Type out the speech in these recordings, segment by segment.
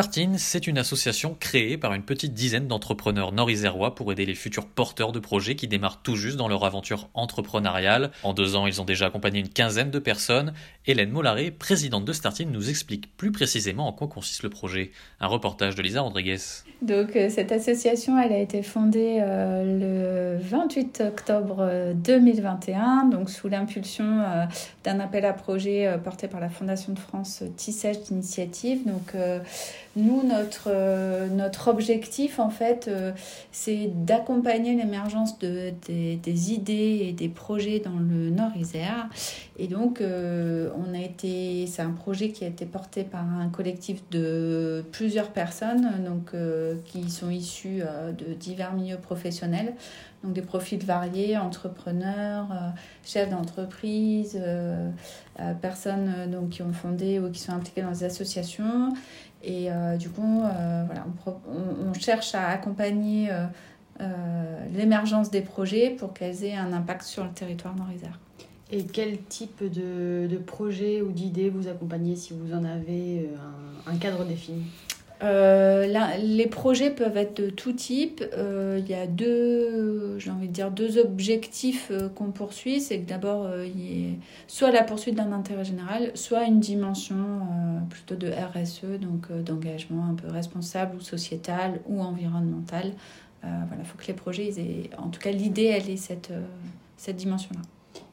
Startin, c'est une association créée par une petite dizaine d'entrepreneurs nord-isérois pour aider les futurs porteurs de projets qui démarrent tout juste dans leur aventure entrepreneuriale. En deux ans, ils ont déjà accompagné une quinzaine de personnes. Hélène Mollaré, présidente de Startin, nous explique plus précisément en quoi consiste le projet. Un reportage de Lisa Rodriguez. Donc euh, cette association, elle a été fondée euh, le 28 octobre 2021, donc sous l'impulsion euh, d'un appel à projet euh, porté par la Fondation de France euh, Tissage d'initiative. Donc euh, nous, notre, euh, notre objectif, en fait, euh, c'est d'accompagner l'émergence de, des, idées et des projets dans le Nord-Isère. Et donc, euh, on a été, c'est un projet qui a été porté par un collectif de plusieurs personnes, donc qui sont issus euh, de divers milieux professionnels, donc des profils variés, entrepreneurs, euh, chefs d'entreprise, euh, euh, personnes qui ont fondé ou qui sont impliquées dans des associations. Et du coup, on, cherche à accompagner l'émergence des projets pour qu'elles aient un impact sur le territoire nord-isère. Et quel type de, de projet ou d'idée vous accompagnez si vous en avez un cadre défini? Euh, les projets peuvent être de tout type. Euh, il y a deux, j'ai envie de dire, deux objectifs euh, qu'on poursuit. C'est que d'abord, il y ait soit la poursuite d'un intérêt général, soit une dimension plutôt de RSE, donc d'engagement un peu responsable ou sociétal ou environnemental. Voilà, il faut que les projets, aient- en tout cas, l'idée, elle est cette, cette dimension-là.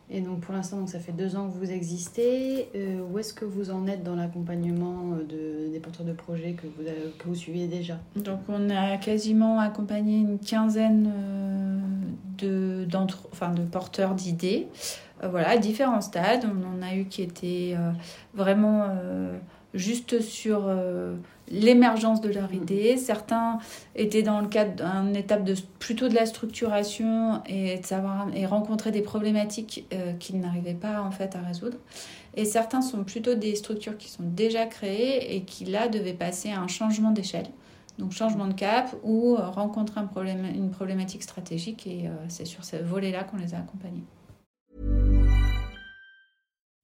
Et donc pour l'instant, ça fait deux ans que vous existez. Euh, où est-ce que vous en êtes dans l'accompagnement euh, de, des porteurs de projets que vous, avez- que vous suivez déjà? Donc on a quasiment accompagné une quinzaine euh, de, enfin, de porteurs d'idées, Euh, voilà, à différents stades. On en a eu qui étaient euh, vraiment euh, juste sur euh, l'émergence de leur idée. Certains étaient dans le cadre d'une étape de, plutôt de la structuration et, de savoir, et rencontrer des problématiques euh, qu'ils n'arrivaient pas en fait à résoudre. Et certains sont plutôt des structures qui sont déjà créées et qui là devaient passer à un changement d'échelle. Donc changement de cap ou euh, rencontrer un problème, une problématique stratégique et c'est sur ce volet-là qu'on les a accompagnés.